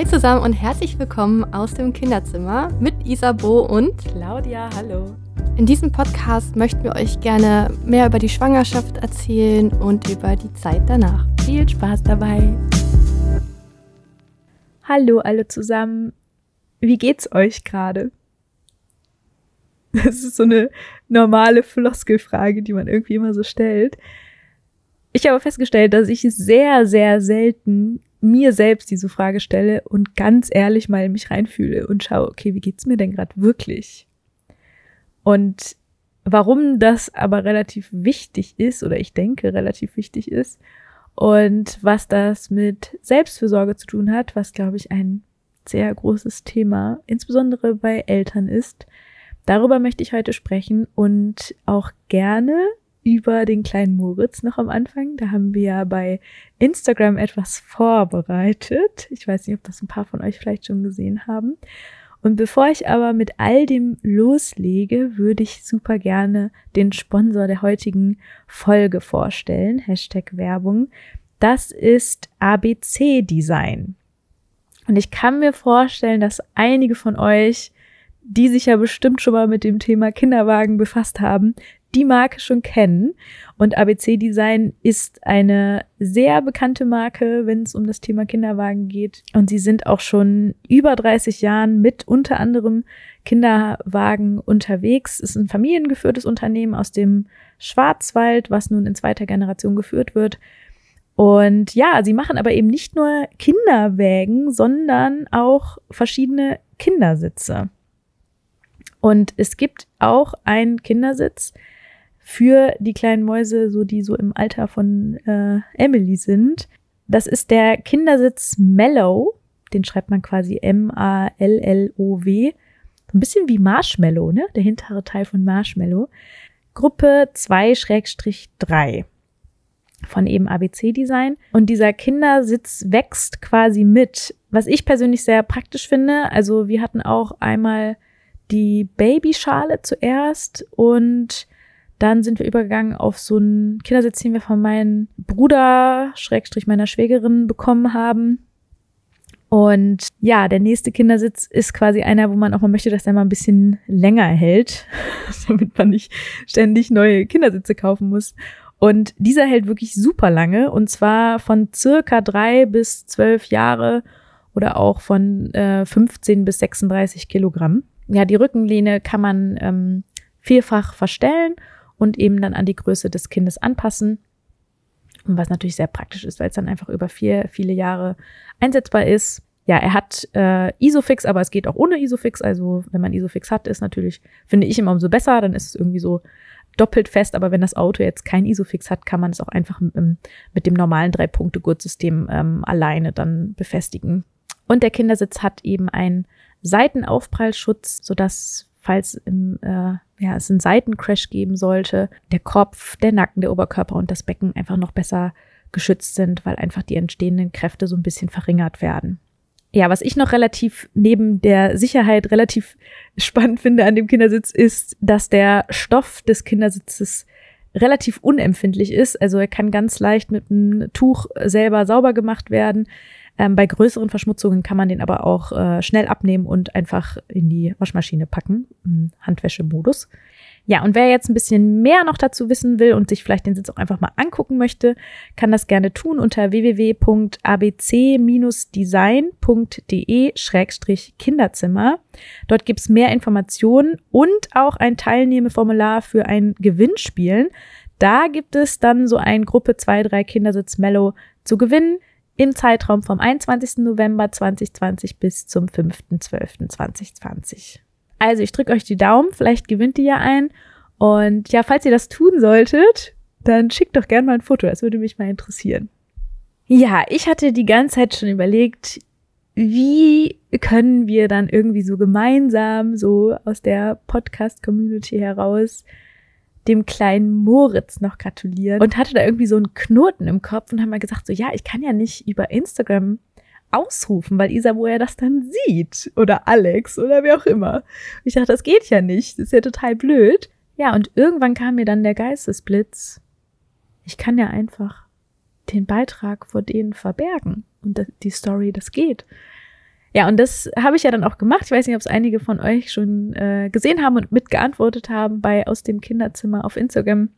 Hi zusammen und herzlich willkommen aus dem Kinderzimmer mit Isabo und Claudia. Hallo. In diesem Podcast möchten wir euch gerne mehr über die Schwangerschaft erzählen und über die Zeit danach. Viel Spaß dabei. Hallo alle zusammen. Wie geht's euch gerade? Das ist so eine normale Floskelfrage, die man irgendwie immer so stellt. Ich habe festgestellt, dass ich sehr, sehr selten mir selbst diese Frage stelle und ganz ehrlich mal in mich reinfühle und schaue, okay, wie geht's mir denn gerade wirklich? Und warum das aber relativ wichtig ist oder ich denke relativ wichtig ist und was das mit Selbstfürsorge zu tun hat, was glaube ich ein sehr großes Thema, insbesondere bei Eltern ist. Darüber möchte ich heute sprechen und auch gerne über den kleinen Moritz noch am Anfang. Da haben wir ja bei Instagram etwas vorbereitet. Ich weiß nicht, ob das ein paar von euch vielleicht schon gesehen haben. Und bevor ich aber mit all dem loslege, würde ich super gerne den Sponsor der heutigen Folge vorstellen. Hashtag Werbung. Das ist ABC Design. Und ich kann mir vorstellen, dass einige von euch, die sich ja bestimmt schon mal mit dem Thema Kinderwagen befasst haben, die Marke schon kennen. Und ABC Design ist eine sehr bekannte Marke, wenn es um das Thema Kinderwagen geht. Und sie sind auch schon über 30 Jahren mit unter anderem Kinderwagen unterwegs. Ist ein familiengeführtes Unternehmen aus dem Schwarzwald, was nun in zweiter Generation geführt wird. Und ja, sie machen aber eben nicht nur Kinderwägen, sondern auch verschiedene Kindersitze. Und es gibt auch einen Kindersitz, für die kleinen Mäuse, so die so im Alter von äh, Emily sind. Das ist der Kindersitz Mellow. Den schreibt man quasi M-A-L-L-O-W. So ein bisschen wie Marshmallow, ne? Der hintere Teil von Marshmallow. Gruppe 2-3 von eben ABC Design. Und dieser Kindersitz wächst quasi mit, was ich persönlich sehr praktisch finde. Also wir hatten auch einmal die Babyschale zuerst und dann sind wir übergegangen auf so einen Kindersitz, den wir von meinem Bruder, Schrägstrich meiner Schwägerin bekommen haben. Und ja, der nächste Kindersitz ist quasi einer, wo man auch mal möchte, dass der mal ein bisschen länger hält, damit man nicht ständig neue Kindersitze kaufen muss. Und dieser hält wirklich super lange und zwar von circa drei bis zwölf Jahre oder auch von äh, 15 bis 36 Kilogramm. Ja, die Rückenlehne kann man ähm, vierfach verstellen und eben dann an die Größe des Kindes anpassen. Und was natürlich sehr praktisch ist, weil es dann einfach über vier, viele Jahre einsetzbar ist. Ja, er hat äh, Isofix, aber es geht auch ohne Isofix. Also wenn man Isofix hat, ist natürlich, finde ich immer umso besser. Dann ist es irgendwie so doppelt fest. Aber wenn das Auto jetzt kein Isofix hat, kann man es auch einfach mit, mit dem normalen Drei-Punkte-Gurtsystem ähm, alleine dann befestigen. Und der Kindersitz hat eben einen Seitenaufprallschutz, sodass falls im, äh, ja, es einen Seitencrash geben sollte, der Kopf, der Nacken, der Oberkörper und das Becken einfach noch besser geschützt sind, weil einfach die entstehenden Kräfte so ein bisschen verringert werden. Ja, was ich noch relativ neben der Sicherheit relativ spannend finde an dem Kindersitz ist, dass der Stoff des Kindersitzes relativ unempfindlich ist. Also er kann ganz leicht mit einem Tuch selber sauber gemacht werden. Ähm, bei größeren Verschmutzungen kann man den aber auch äh, schnell abnehmen und einfach in die Waschmaschine packen, Handwäschemodus. Ja, und wer jetzt ein bisschen mehr noch dazu wissen will und sich vielleicht den Sitz auch einfach mal angucken möchte, kann das gerne tun unter www.abc-design.de-kinderzimmer. Dort gibt's mehr Informationen und auch ein Teilnehmeformular für ein Gewinnspielen. Da gibt es dann so ein Gruppe 2, 3 Kindersitz Mellow zu gewinnen im Zeitraum vom 21. November 2020 bis zum 5.12.2020. Also ich drücke euch die Daumen, vielleicht gewinnt ihr ja ein. Und ja, falls ihr das tun solltet, dann schickt doch gerne mal ein Foto, das würde mich mal interessieren. Ja, ich hatte die ganze Zeit schon überlegt, wie können wir dann irgendwie so gemeinsam, so aus der Podcast-Community heraus, dem kleinen Moritz noch gratulieren und hatte da irgendwie so einen Knoten im Kopf und haben mal gesagt, so ja, ich kann ja nicht über Instagram ausrufen, weil Isa, wo er das dann sieht oder Alex oder wer auch immer. Ich dachte, das geht ja nicht, das ist ja total blöd. Ja, und irgendwann kam mir dann der Geistesblitz. Ich kann ja einfach den Beitrag vor denen verbergen und die Story, das geht. Ja, und das habe ich ja dann auch gemacht. Ich weiß nicht, ob es einige von euch schon äh, gesehen haben und mitgeantwortet haben bei aus dem Kinderzimmer auf Instagram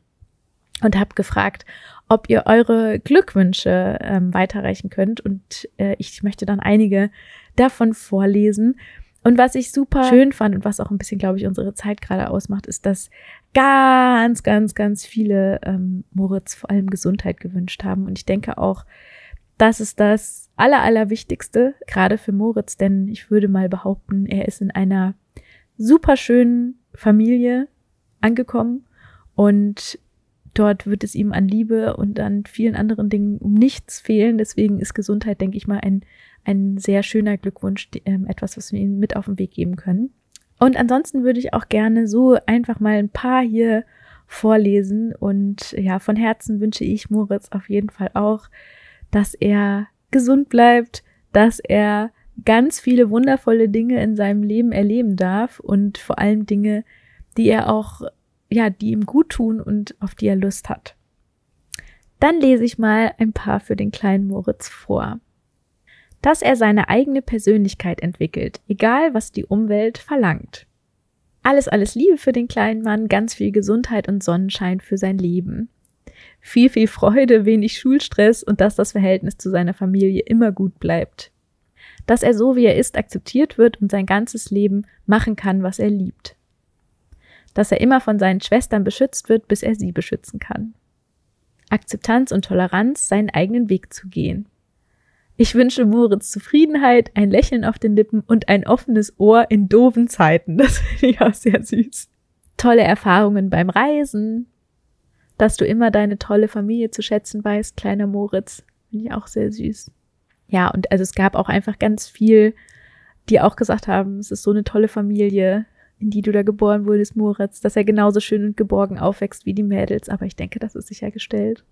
und habe gefragt, ob ihr eure Glückwünsche ähm, weiterreichen könnt. Und äh, ich möchte dann einige davon vorlesen. Und was ich super schön fand und was auch ein bisschen, glaube ich, unsere Zeit gerade ausmacht, ist, dass ganz, ganz, ganz viele ähm, Moritz vor allem Gesundheit gewünscht haben. Und ich denke auch, das ist das Aller, Allerwichtigste, gerade für Moritz, denn ich würde mal behaupten, er ist in einer super schönen Familie angekommen und dort wird es ihm an Liebe und an vielen anderen Dingen um nichts fehlen. Deswegen ist Gesundheit, denke ich mal, ein, ein sehr schöner Glückwunsch, äh, etwas, was wir ihm mit auf den Weg geben können. Und ansonsten würde ich auch gerne so einfach mal ein paar hier vorlesen. Und ja, von Herzen wünsche ich Moritz auf jeden Fall auch, dass er gesund bleibt, dass er ganz viele wundervolle Dinge in seinem Leben erleben darf und vor allem Dinge, die er auch ja, die ihm gut tun und auf die er Lust hat. Dann lese ich mal ein paar für den kleinen Moritz vor. Dass er seine eigene Persönlichkeit entwickelt, egal was die Umwelt verlangt. Alles, alles Liebe für den kleinen Mann, ganz viel Gesundheit und Sonnenschein für sein Leben. Viel, viel Freude, wenig Schulstress und dass das Verhältnis zu seiner Familie immer gut bleibt. Dass er so wie er ist akzeptiert wird und sein ganzes Leben machen kann, was er liebt dass er immer von seinen Schwestern beschützt wird, bis er sie beschützen kann. Akzeptanz und Toleranz, seinen eigenen Weg zu gehen. Ich wünsche Moritz Zufriedenheit, ein Lächeln auf den Lippen und ein offenes Ohr in doofen Zeiten. Das finde ich auch sehr süß. Tolle Erfahrungen beim Reisen. Dass du immer deine tolle Familie zu schätzen weißt, kleiner Moritz. Finde ich auch sehr süß. Ja, und also es gab auch einfach ganz viel, die auch gesagt haben, es ist so eine tolle Familie in die du da geboren wurdest, Moritz, dass er genauso schön und geborgen aufwächst wie die Mädels, aber ich denke, das ist sichergestellt.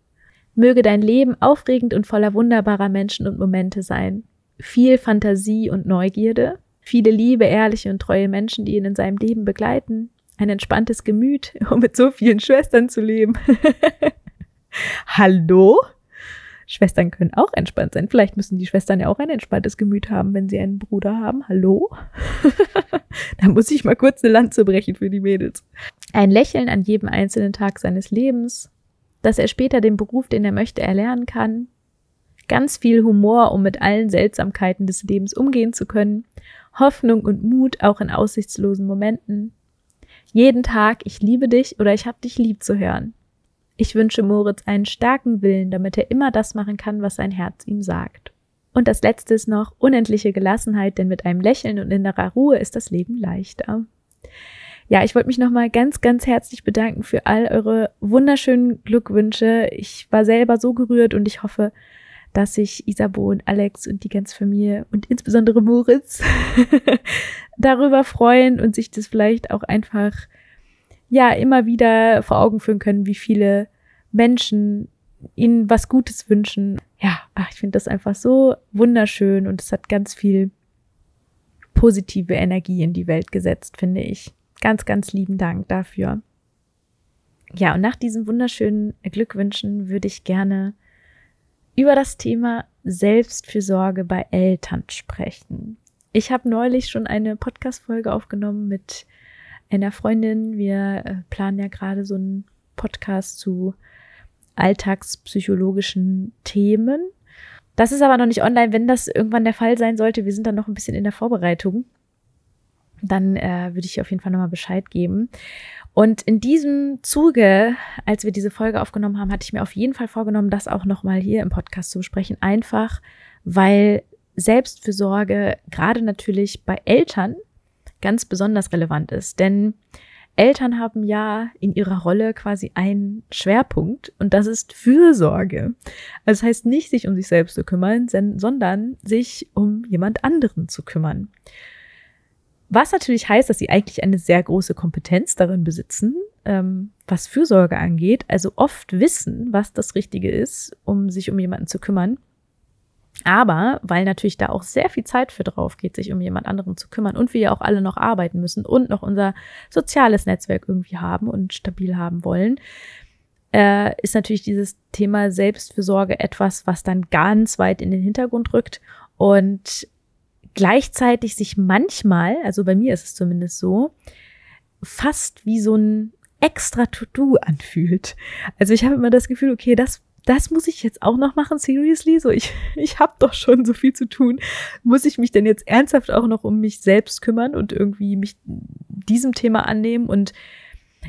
Möge dein Leben aufregend und voller wunderbarer Menschen und Momente sein. Viel Fantasie und Neugierde, viele liebe, ehrliche und treue Menschen, die ihn in seinem Leben begleiten, ein entspanntes Gemüt, um mit so vielen Schwestern zu leben. Hallo? Schwestern können auch entspannt sein. Vielleicht müssen die Schwestern ja auch ein entspanntes Gemüt haben, wenn sie einen Bruder haben. Hallo? da muss ich mal kurz eine Lanze brechen für die Mädels. Ein Lächeln an jedem einzelnen Tag seines Lebens, dass er später den Beruf, den er möchte, erlernen kann. Ganz viel Humor, um mit allen Seltsamkeiten des Lebens umgehen zu können. Hoffnung und Mut auch in aussichtslosen Momenten. Jeden Tag, ich liebe dich oder ich hab dich lieb zu hören. Ich wünsche Moritz einen starken Willen, damit er immer das machen kann, was sein Herz ihm sagt. Und das letzte ist noch unendliche Gelassenheit, denn mit einem Lächeln und innerer Ruhe ist das Leben leichter. Ja, ich wollte mich nochmal ganz, ganz herzlich bedanken für all eure wunderschönen Glückwünsche. Ich war selber so gerührt und ich hoffe, dass sich Isabo und Alex und die ganze Familie und insbesondere Moritz darüber freuen und sich das vielleicht auch einfach ja immer wieder vor Augen führen können, wie viele Menschen ihnen was Gutes wünschen. Ja, ach, ich finde das einfach so wunderschön und es hat ganz viel positive Energie in die Welt gesetzt, finde ich. Ganz, ganz lieben Dank dafür. Ja, und nach diesen wunderschönen Glückwünschen würde ich gerne über das Thema Selbstfürsorge bei Eltern sprechen. Ich habe neulich schon eine Podcast-Folge aufgenommen mit einer Freundin. Wir äh, planen ja gerade so einen Podcast zu alltagspsychologischen Themen. Das ist aber noch nicht online. Wenn das irgendwann der Fall sein sollte, wir sind dann noch ein bisschen in der Vorbereitung, dann äh, würde ich auf jeden Fall nochmal Bescheid geben. Und in diesem Zuge, als wir diese Folge aufgenommen haben, hatte ich mir auf jeden Fall vorgenommen, das auch nochmal hier im Podcast zu besprechen. Einfach, weil Selbstfürsorge gerade natürlich bei Eltern ganz besonders relevant ist. Denn Eltern haben ja in ihrer Rolle quasi einen Schwerpunkt und das ist Fürsorge. Also das heißt nicht, sich um sich selbst zu kümmern, sondern sich um jemand anderen zu kümmern. Was natürlich heißt, dass sie eigentlich eine sehr große Kompetenz darin besitzen, ähm, was Fürsorge angeht, also oft wissen, was das Richtige ist, um sich um jemanden zu kümmern. Aber weil natürlich da auch sehr viel Zeit für drauf geht, sich um jemand anderen zu kümmern und wir ja auch alle noch arbeiten müssen und noch unser soziales Netzwerk irgendwie haben und stabil haben wollen, äh, ist natürlich dieses Thema Selbstfürsorge etwas, was dann ganz weit in den Hintergrund rückt. Und gleichzeitig sich manchmal, also bei mir ist es zumindest so, fast wie so ein extra To-Do anfühlt. Also ich habe immer das Gefühl, okay, das das muss ich jetzt auch noch machen, seriously? So, ich, ich habe doch schon so viel zu tun. Muss ich mich denn jetzt ernsthaft auch noch um mich selbst kümmern und irgendwie mich diesem Thema annehmen und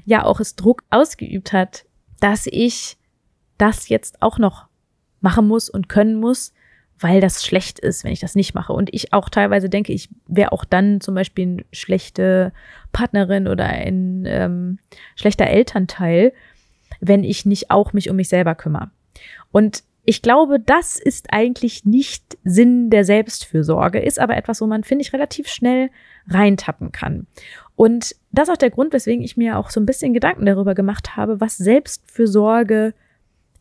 ja auch es Druck ausgeübt hat, dass ich das jetzt auch noch machen muss und können muss, weil das schlecht ist, wenn ich das nicht mache. Und ich auch teilweise denke, ich wäre auch dann zum Beispiel eine schlechte Partnerin oder ein ähm, schlechter Elternteil, wenn ich nicht auch mich um mich selber kümmere. Und ich glaube, das ist eigentlich nicht Sinn der Selbstfürsorge, ist aber etwas, wo man, finde ich, relativ schnell reintappen kann. Und das ist auch der Grund, weswegen ich mir auch so ein bisschen Gedanken darüber gemacht habe, was Selbstfürsorge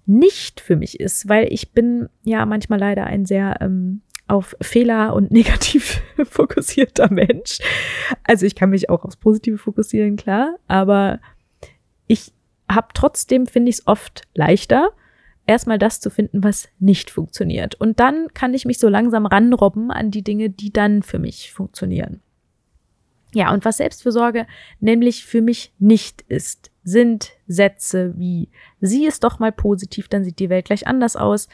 nicht für mich ist, weil ich bin ja manchmal leider ein sehr ähm, auf Fehler und negativ fokussierter Mensch. Also ich kann mich auch aufs Positive fokussieren, klar, aber ich habe trotzdem, finde ich es oft leichter, erstmal das zu finden, was nicht funktioniert. Und dann kann ich mich so langsam ranrobben an die Dinge, die dann für mich funktionieren. Ja, und was Selbstfürsorge nämlich für mich nicht ist, sind Sätze wie, sieh es doch mal positiv, dann sieht die Welt gleich anders aus.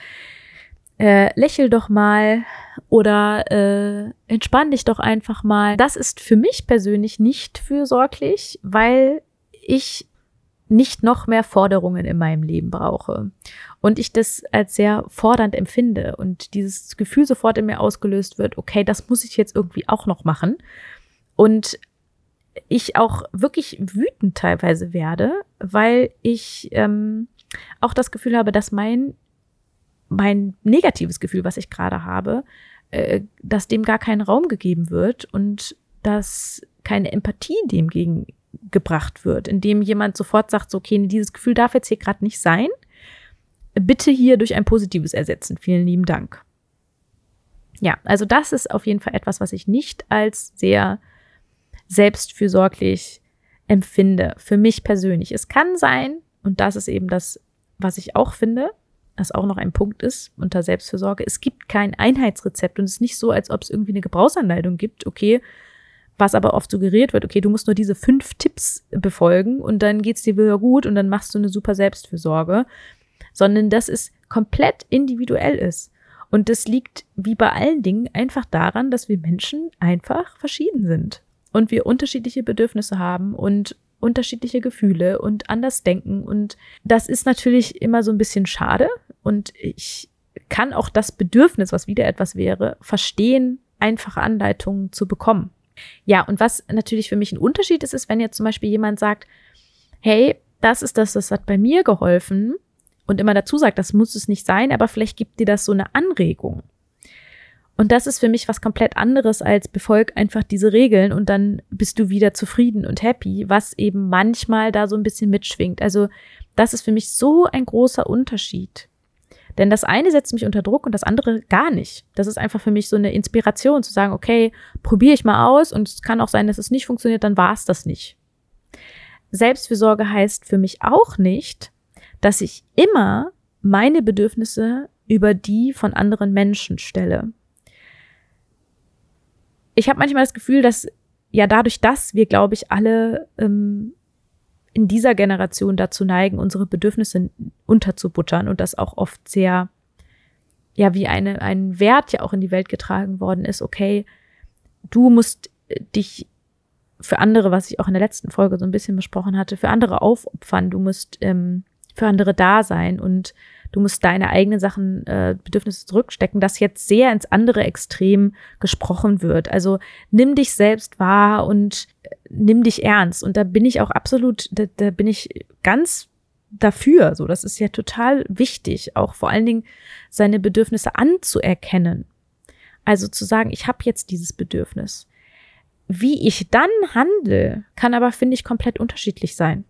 Äh, lächel doch mal oder äh, entspann dich doch einfach mal. Das ist für mich persönlich nicht fürsorglich, weil ich nicht noch mehr Forderungen in meinem Leben brauche. Und ich das als sehr fordernd empfinde und dieses Gefühl sofort in mir ausgelöst wird, okay, das muss ich jetzt irgendwie auch noch machen. Und ich auch wirklich wütend teilweise werde, weil ich ähm, auch das Gefühl habe, dass mein, mein negatives Gefühl, was ich gerade habe, äh, dass dem gar kein Raum gegeben wird und dass keine Empathie dem gegen gebracht wird, indem jemand sofort sagt, so, okay, dieses Gefühl darf jetzt hier gerade nicht sein. Bitte hier durch ein positives ersetzen. Vielen lieben Dank. Ja, also das ist auf jeden Fall etwas, was ich nicht als sehr selbstfürsorglich empfinde. Für mich persönlich. Es kann sein, und das ist eben das, was ich auch finde, was auch noch ein Punkt ist unter Selbstfürsorge. Es gibt kein Einheitsrezept und es ist nicht so, als ob es irgendwie eine Gebrauchsanleitung gibt. Okay, was aber oft suggeriert wird, okay, du musst nur diese fünf Tipps befolgen und dann geht's dir wieder gut und dann machst du eine super Selbstfürsorge, sondern dass es komplett individuell ist. Und das liegt wie bei allen Dingen einfach daran, dass wir Menschen einfach verschieden sind und wir unterschiedliche Bedürfnisse haben und unterschiedliche Gefühle und anders denken. Und das ist natürlich immer so ein bisschen schade. Und ich kann auch das Bedürfnis, was wieder etwas wäre, verstehen, einfache Anleitungen zu bekommen. Ja, und was natürlich für mich ein Unterschied ist, ist, wenn jetzt zum Beispiel jemand sagt, hey, das ist das, das hat bei mir geholfen und immer dazu sagt, das muss es nicht sein, aber vielleicht gibt dir das so eine Anregung. Und das ist für mich was komplett anderes als befolg einfach diese Regeln und dann bist du wieder zufrieden und happy, was eben manchmal da so ein bisschen mitschwingt. Also das ist für mich so ein großer Unterschied. Denn das eine setzt mich unter Druck und das andere gar nicht. Das ist einfach für mich so eine Inspiration zu sagen, okay, probiere ich mal aus und es kann auch sein, dass es nicht funktioniert, dann war es das nicht. Selbstfürsorge heißt für mich auch nicht, dass ich immer meine Bedürfnisse über die von anderen Menschen stelle. Ich habe manchmal das Gefühl, dass ja dadurch, dass wir, glaube ich, alle ähm, in dieser Generation dazu neigen, unsere Bedürfnisse unterzubuttern und das auch oft sehr, ja, wie eine, ein Wert ja auch in die Welt getragen worden ist, okay, du musst äh, dich für andere, was ich auch in der letzten Folge so ein bisschen besprochen hatte, für andere aufopfern, du musst ähm, für andere da sein und du musst deine eigenen Sachen, äh, Bedürfnisse zurückstecken, das jetzt sehr ins andere Extrem gesprochen wird. Also nimm dich selbst wahr und äh, nimm dich ernst. Und da bin ich auch absolut, da, da bin ich ganz dafür. So, das ist ja total wichtig, auch vor allen Dingen seine Bedürfnisse anzuerkennen. Also zu sagen, ich habe jetzt dieses Bedürfnis. Wie ich dann handle, kann aber, finde ich, komplett unterschiedlich sein.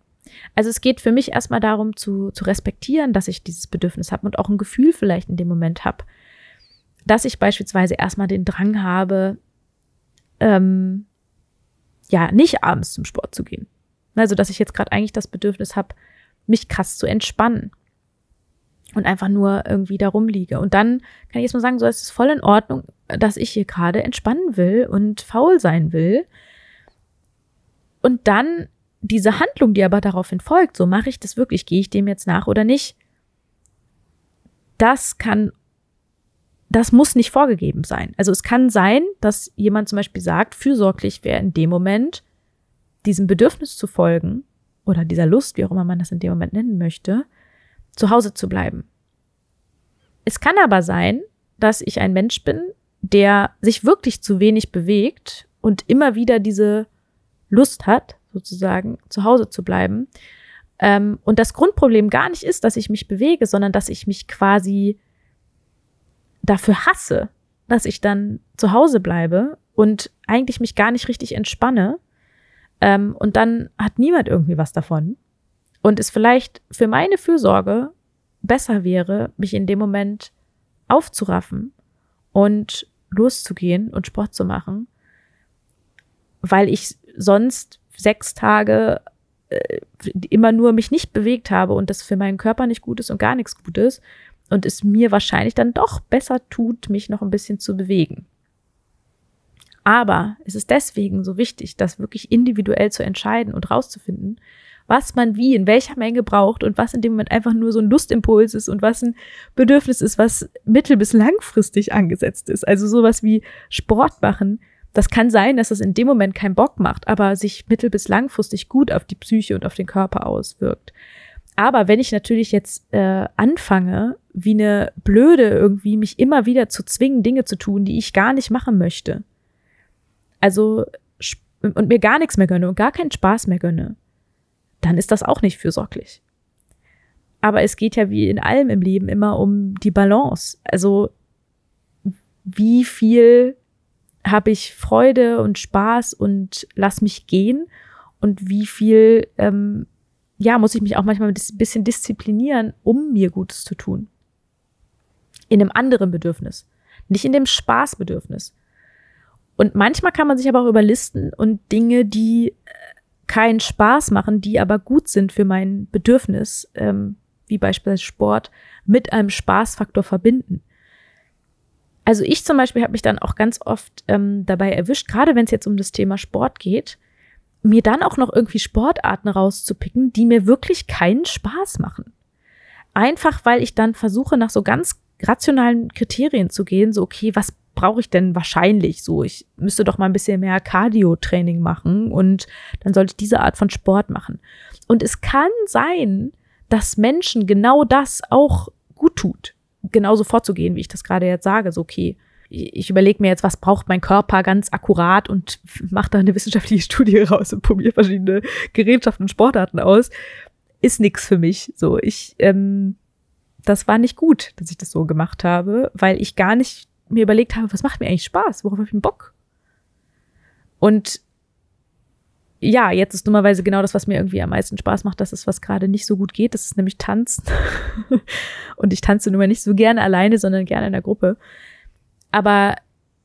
Also es geht für mich erstmal darum zu, zu respektieren, dass ich dieses Bedürfnis habe und auch ein Gefühl vielleicht in dem Moment habe, dass ich beispielsweise erstmal den Drang habe, ähm, ja, nicht abends zum Sport zu gehen. Also dass ich jetzt gerade eigentlich das Bedürfnis habe, mich krass zu entspannen. und einfach nur irgendwie da rumliege. Und dann kann ich jetzt mal sagen, so ist es voll in Ordnung, dass ich hier gerade entspannen will und faul sein will. Und dann diese Handlung, die aber daraufhin folgt, so mache ich das wirklich, gehe ich dem jetzt nach oder nicht, das kann, das muss nicht vorgegeben sein. Also es kann sein, dass jemand zum Beispiel sagt, fürsorglich wäre in dem Moment, diesem Bedürfnis zu folgen oder dieser Lust, wie auch immer man das in dem Moment nennen möchte, zu Hause zu bleiben. Es kann aber sein, dass ich ein Mensch bin, der sich wirklich zu wenig bewegt und immer wieder diese Lust hat, sozusagen zu Hause zu bleiben. Ähm, und das Grundproblem gar nicht ist, dass ich mich bewege, sondern dass ich mich quasi dafür hasse, dass ich dann zu Hause bleibe und eigentlich mich gar nicht richtig entspanne. Ähm, und dann hat niemand irgendwie was davon und es vielleicht für meine Fürsorge besser wäre, mich in dem Moment aufzuraffen und loszugehen und Sport zu machen, weil ich sonst sechs Tage äh, immer nur mich nicht bewegt habe und das für meinen Körper nicht gut ist und gar nichts gut ist und es mir wahrscheinlich dann doch besser tut, mich noch ein bisschen zu bewegen. Aber es ist deswegen so wichtig, das wirklich individuell zu entscheiden und rauszufinden, was man wie, in welcher Menge braucht und was in dem Moment einfach nur so ein Lustimpuls ist und was ein Bedürfnis ist, was mittel- bis langfristig angesetzt ist. Also sowas wie Sport machen. Das kann sein, dass es in dem Moment keinen Bock macht, aber sich mittel- bis langfristig gut auf die Psyche und auf den Körper auswirkt. Aber wenn ich natürlich jetzt äh, anfange, wie eine Blöde irgendwie mich immer wieder zu zwingen, Dinge zu tun, die ich gar nicht machen möchte, also und mir gar nichts mehr gönne und gar keinen Spaß mehr gönne, dann ist das auch nicht fürsorglich. Aber es geht ja wie in allem im Leben immer um die Balance. Also wie viel habe ich Freude und Spaß und lass mich gehen und wie viel, ähm, ja, muss ich mich auch manchmal ein bisschen disziplinieren, um mir Gutes zu tun. In einem anderen Bedürfnis, nicht in dem Spaßbedürfnis. Und manchmal kann man sich aber auch überlisten und Dinge, die keinen Spaß machen, die aber gut sind für mein Bedürfnis, ähm, wie beispielsweise Sport, mit einem Spaßfaktor verbinden. Also ich zum Beispiel habe mich dann auch ganz oft ähm, dabei erwischt, gerade wenn es jetzt um das Thema Sport geht, mir dann auch noch irgendwie Sportarten rauszupicken, die mir wirklich keinen Spaß machen. Einfach weil ich dann versuche, nach so ganz rationalen Kriterien zu gehen, so okay, was brauche ich denn wahrscheinlich so? Ich müsste doch mal ein bisschen mehr Cardio-Training machen und dann sollte ich diese Art von Sport machen. Und es kann sein, dass Menschen genau das auch gut tut, genauso vorzugehen, wie ich das gerade jetzt sage. So, okay, ich überlege mir jetzt, was braucht mein Körper ganz akkurat und mache da eine wissenschaftliche Studie raus und probiere verschiedene Gerätschaften und Sportarten aus. Ist nix für mich. So, ich, ähm, das war nicht gut, dass ich das so gemacht habe, weil ich gar nicht mir überlegt habe, was macht mir eigentlich Spaß? Worauf habe ich Bock? Und ja, jetzt ist dummerweise genau das, was mir irgendwie am meisten Spaß macht, das ist, was gerade nicht so gut geht. Das ist nämlich Tanzen. und ich tanze nun mal nicht so gerne alleine, sondern gerne in der Gruppe. Aber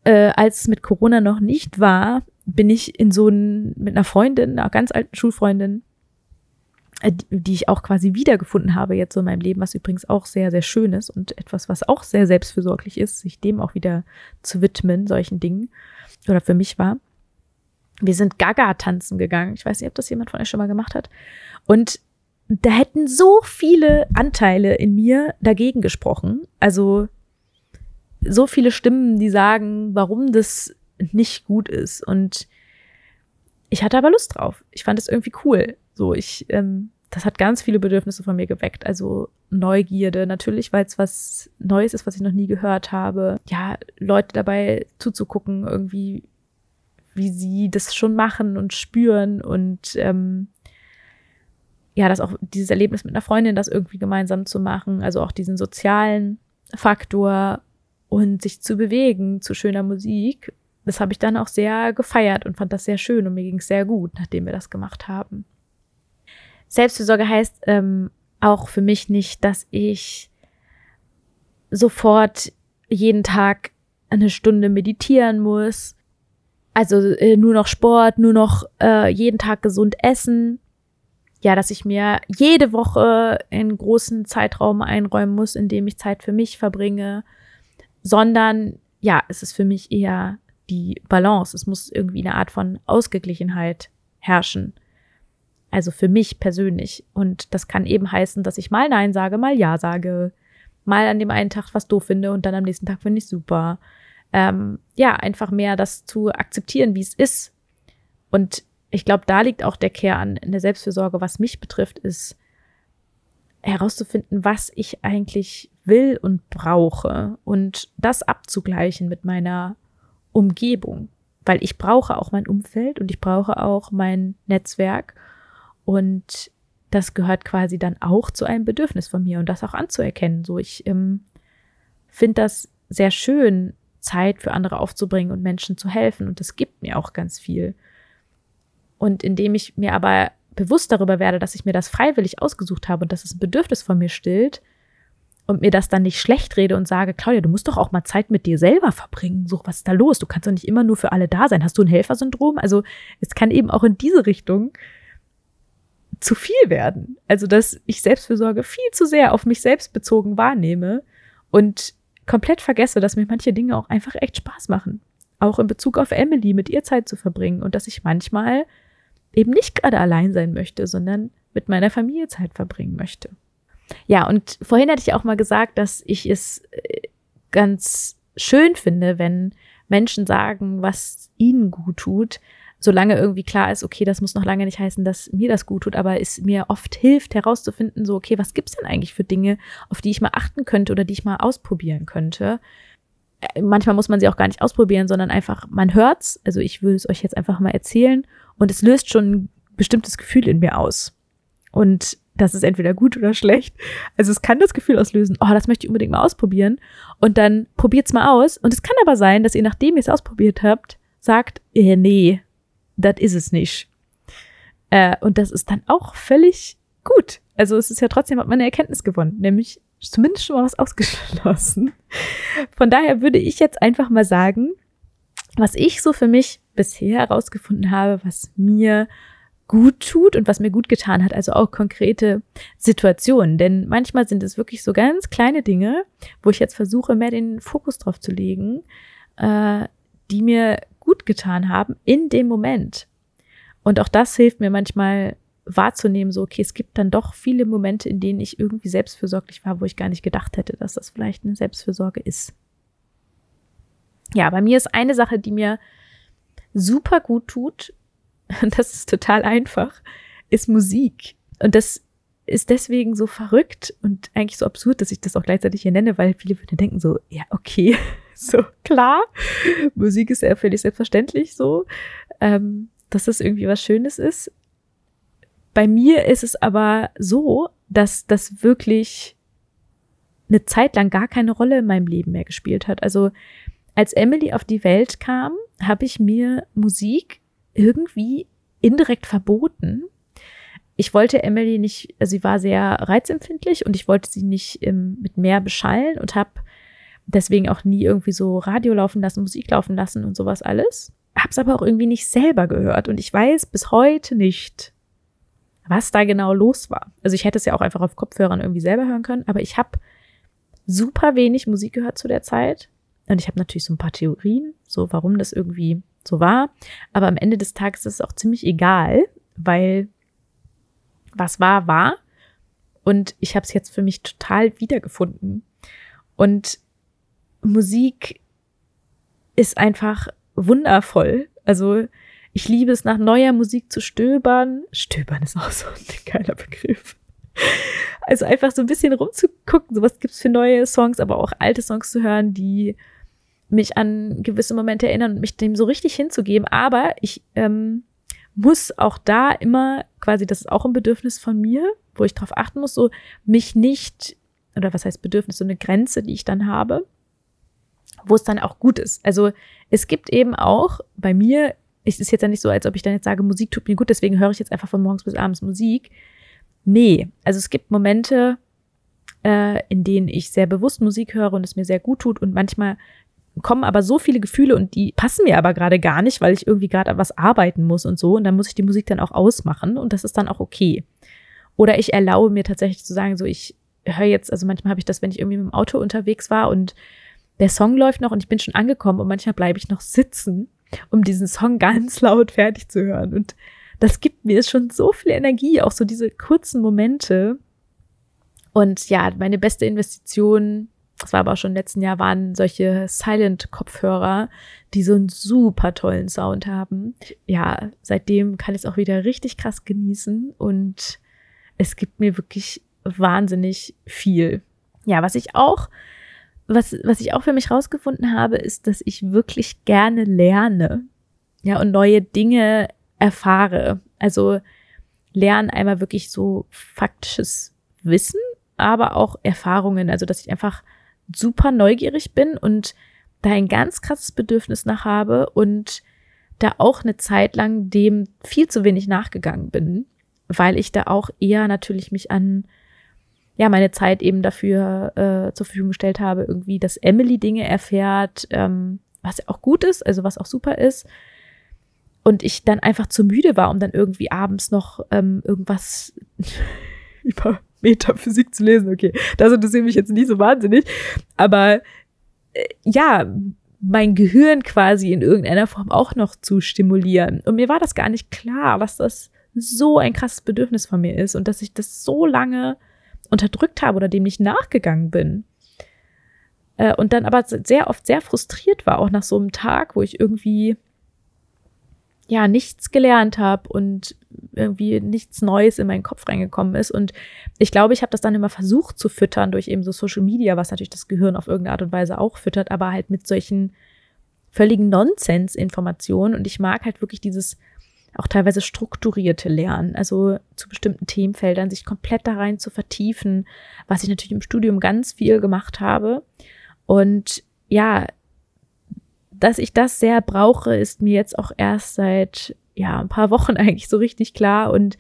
äh, als es mit Corona noch nicht war, bin ich in so ein, mit einer Freundin, einer ganz alten Schulfreundin, äh, die ich auch quasi wiedergefunden habe jetzt so in meinem Leben, was übrigens auch sehr, sehr schön ist und etwas, was auch sehr selbstfürsorglich ist, sich dem auch wieder zu widmen, solchen Dingen. Oder für mich war. Wir sind Gaga tanzen gegangen. Ich weiß nicht, ob das jemand von euch schon mal gemacht hat. Und da hätten so viele Anteile in mir dagegen gesprochen. Also so viele Stimmen, die sagen, warum das nicht gut ist. Und ich hatte aber Lust drauf. Ich fand es irgendwie cool. So, ich, ähm, das hat ganz viele Bedürfnisse von mir geweckt. Also Neugierde natürlich, weil es was Neues ist, was ich noch nie gehört habe. Ja, Leute dabei zuzugucken, irgendwie, wie sie das schon machen und spüren und ähm, ja, das auch dieses Erlebnis mit einer Freundin, das irgendwie gemeinsam zu machen, also auch diesen sozialen Faktor und sich zu bewegen zu schöner Musik. Das habe ich dann auch sehr gefeiert und fand das sehr schön und mir ging es sehr gut, nachdem wir das gemacht haben. Selbstfürsorge heißt ähm, auch für mich nicht, dass ich sofort jeden Tag eine Stunde meditieren muss. Also äh, nur noch Sport, nur noch äh, jeden Tag gesund essen. ja, dass ich mir jede Woche einen großen Zeitraum einräumen muss, in dem ich Zeit für mich verbringe, sondern ja, es ist für mich eher die Balance. Es muss irgendwie eine Art von Ausgeglichenheit herrschen. Also für mich persönlich. Und das kann eben heißen, dass ich mal Nein sage, mal Ja sage, mal an dem einen Tag was doof finde und dann am nächsten Tag finde ich super. Ähm, ja, einfach mehr das zu akzeptieren, wie es ist. Und ich glaube, da liegt auch der Kern in der Selbstfürsorge, was mich betrifft, ist herauszufinden, was ich eigentlich will und brauche und das abzugleichen mit meiner Umgebung, weil ich brauche auch mein Umfeld und ich brauche auch mein Netzwerk und das gehört quasi dann auch zu einem Bedürfnis von mir und das auch anzuerkennen. So, ich ähm, finde das sehr schön, Zeit für andere aufzubringen und Menschen zu helfen und das gibt mir auch ganz viel. Und indem ich mir aber bewusst darüber werde, dass ich mir das freiwillig ausgesucht habe und dass es ein Bedürfnis von mir stillt und mir das dann nicht schlecht rede und sage, Claudia, du musst doch auch mal Zeit mit dir selber verbringen. So, was ist da los? Du kannst doch nicht immer nur für alle da sein. Hast du ein Helfersyndrom? Also, es kann eben auch in diese Richtung zu viel werden. Also, dass ich Selbstfürsorge viel zu sehr auf mich selbst bezogen wahrnehme und komplett vergesse, dass mir manche Dinge auch einfach echt Spaß machen. Auch in Bezug auf Emily, mit ihr Zeit zu verbringen und dass ich manchmal eben nicht gerade allein sein möchte, sondern mit meiner Familie Zeit verbringen möchte. Ja, und vorhin hatte ich auch mal gesagt, dass ich es äh, ganz schön finde, wenn Menschen sagen, was ihnen gut tut, solange irgendwie klar ist, okay, das muss noch lange nicht heißen, dass mir das gut tut, aber es mir oft hilft herauszufinden, so, okay, was gibt's denn eigentlich für Dinge, auf die ich mal achten könnte oder die ich mal ausprobieren könnte. Äh, manchmal muss man sie auch gar nicht ausprobieren, sondern einfach, man hört's. Also ich würde es euch jetzt einfach mal erzählen und es löst schon ein bestimmtes Gefühl in mir aus. Und das ist entweder gut oder schlecht. Also es kann das Gefühl auslösen, oh, das möchte ich unbedingt mal ausprobieren. Und dann probiert's mal aus. Und es kann aber sein, dass ihr, nachdem ihr es ausprobiert habt, sagt, eh, nee, das ist es nicht. Äh, und das ist dann auch völlig gut. Also es ist ja trotzdem, hat man eine Erkenntnis gewonnen, nämlich zumindest schon mal was ausgeschlossen. Von daher würde ich jetzt einfach mal sagen, was ich so für mich bisher herausgefunden habe, was mir gut tut und was mir gut getan hat, also auch konkrete Situationen. Denn manchmal sind es wirklich so ganz kleine Dinge, wo ich jetzt versuche, mehr den Fokus drauf zu legen, äh, die mir gut getan haben in dem Moment. Und auch das hilft mir manchmal wahrzunehmen, so, okay, es gibt dann doch viele Momente, in denen ich irgendwie selbstfürsorglich war, wo ich gar nicht gedacht hätte, dass das vielleicht eine Selbstfürsorge ist. Ja, bei mir ist eine Sache, die mir super gut tut, und das ist total einfach, ist Musik. Und das ist deswegen so verrückt und eigentlich so absurd, dass ich das auch gleichzeitig hier nenne, weil viele würden denken so, ja, okay, so klar, Musik ist ja völlig selbstverständlich so, ähm, dass das irgendwie was Schönes ist. Bei mir ist es aber so, dass das wirklich eine Zeit lang gar keine Rolle in meinem Leben mehr gespielt hat. Also als Emily auf die Welt kam, habe ich mir Musik irgendwie indirekt verboten. Ich wollte Emily nicht, also sie war sehr reizempfindlich und ich wollte sie nicht ähm, mit mehr beschallen und habe deswegen auch nie irgendwie so Radio laufen lassen, Musik laufen lassen und sowas alles. Hab's aber auch irgendwie nicht selber gehört und ich weiß bis heute nicht, was da genau los war. Also ich hätte es ja auch einfach auf Kopfhörern irgendwie selber hören können, aber ich habe super wenig Musik gehört zu der Zeit und ich habe natürlich so ein paar Theorien, so warum das irgendwie so war. Aber am Ende des Tages ist es auch ziemlich egal, weil was war, war. Und ich habe es jetzt für mich total wiedergefunden. Und Musik ist einfach wundervoll. Also ich liebe es, nach neuer Musik zu stöbern. Stöbern ist auch so ein geiler Begriff. Also einfach so ein bisschen rumzugucken, so was gibt's für neue Songs, aber auch alte Songs zu hören, die mich an gewisse Momente erinnern und mich dem so richtig hinzugeben. Aber ich ähm, muss auch da immer, quasi, das ist auch ein Bedürfnis von mir, wo ich darauf achten muss, so mich nicht, oder was heißt Bedürfnis, so eine Grenze, die ich dann habe, wo es dann auch gut ist. Also es gibt eben auch bei mir, es ist jetzt ja nicht so, als ob ich dann jetzt sage, Musik tut mir gut, deswegen höre ich jetzt einfach von morgens bis abends Musik. Nee, also es gibt Momente, äh, in denen ich sehr bewusst Musik höre und es mir sehr gut tut und manchmal kommen aber so viele Gefühle und die passen mir aber gerade gar nicht, weil ich irgendwie gerade was arbeiten muss und so. Und dann muss ich die Musik dann auch ausmachen und das ist dann auch okay. Oder ich erlaube mir tatsächlich zu sagen, so ich höre jetzt, also manchmal habe ich das, wenn ich irgendwie mit dem Auto unterwegs war und der Song läuft noch und ich bin schon angekommen und manchmal bleibe ich noch sitzen, um diesen Song ganz laut fertig zu hören. Und das gibt mir schon so viel Energie, auch so diese kurzen Momente. Und ja, meine beste Investition, das war aber auch schon im letzten Jahr, waren solche Silent-Kopfhörer, die so einen super tollen Sound haben. Ja, seitdem kann ich es auch wieder richtig krass genießen und es gibt mir wirklich wahnsinnig viel. Ja, was ich auch, was, was ich auch für mich rausgefunden habe, ist, dass ich wirklich gerne lerne. Ja, und neue Dinge erfahre. Also lernen einmal wirklich so faktisches Wissen, aber auch Erfahrungen. Also, dass ich einfach super neugierig bin und da ein ganz krasses Bedürfnis nach habe und da auch eine Zeit lang dem viel zu wenig nachgegangen bin, weil ich da auch eher natürlich mich an ja meine Zeit eben dafür äh, zur Verfügung gestellt habe, irgendwie, dass Emily Dinge erfährt, ähm, was auch gut ist, also was auch super ist. Und ich dann einfach zu müde war, um dann irgendwie abends noch ähm, irgendwas über Metaphysik zu lesen. Okay, das interessiert mich jetzt nicht so wahnsinnig. Aber äh, ja, mein Gehirn quasi in irgendeiner Form auch noch zu stimulieren. Und mir war das gar nicht klar, was das so ein krasses Bedürfnis von mir ist und dass ich das so lange unterdrückt habe oder dem nicht nachgegangen bin. Äh, und dann aber sehr oft sehr frustriert war, auch nach so einem Tag, wo ich irgendwie ja nichts gelernt habe und irgendwie nichts Neues in meinen Kopf reingekommen ist. Und ich glaube, ich habe das dann immer versucht zu füttern durch eben so Social Media, was natürlich das Gehirn auf irgendeine Art und Weise auch füttert, aber halt mit solchen völligen Nonsens-Informationen. Und ich mag halt wirklich dieses auch teilweise strukturierte Lernen, also zu bestimmten Themenfeldern sich komplett da rein zu vertiefen, was ich natürlich im Studium ganz viel gemacht habe. Und ja, dass ich das sehr brauche, ist mir jetzt auch erst seit ja ein paar Wochen eigentlich so richtig klar und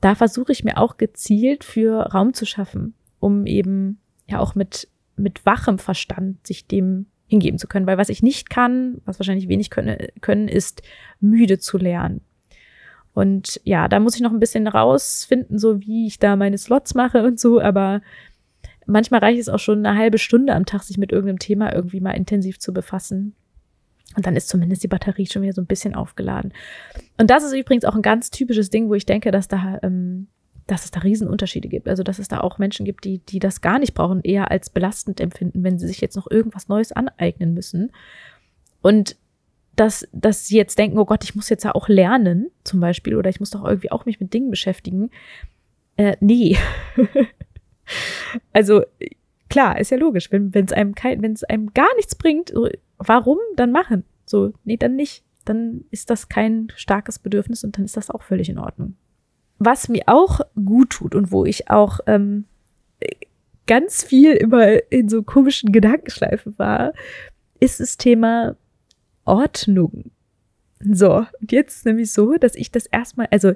da versuche ich mir auch gezielt für Raum zu schaffen, um eben ja auch mit mit wachem Verstand sich dem hingeben zu können, weil was ich nicht kann, was wahrscheinlich wenig können, können ist müde zu lernen. Und ja, da muss ich noch ein bisschen rausfinden, so wie ich da meine Slots mache und so, aber manchmal reicht es auch schon eine halbe Stunde am Tag, sich mit irgendeinem Thema irgendwie mal intensiv zu befassen. Und dann ist zumindest die Batterie schon wieder so ein bisschen aufgeladen. Und das ist übrigens auch ein ganz typisches Ding, wo ich denke, dass da, ähm, dass es da Riesenunterschiede gibt. Also, dass es da auch Menschen gibt, die, die das gar nicht brauchen, eher als belastend empfinden, wenn sie sich jetzt noch irgendwas Neues aneignen müssen. Und dass, dass sie jetzt denken, oh Gott, ich muss jetzt ja auch lernen, zum Beispiel, oder ich muss doch irgendwie auch mich mit Dingen beschäftigen. Äh, nee. also, klar, ist ja logisch, wenn es einem kein, wenn es einem gar nichts bringt, warum dann machen? So, nee, dann nicht. Dann ist das kein starkes Bedürfnis und dann ist das auch völlig in Ordnung. Was mir auch gut tut und wo ich auch ähm, ganz viel immer in so komischen Gedankenschleifen war, ist das Thema Ordnung. So, und jetzt ist nämlich so, dass ich das erstmal, also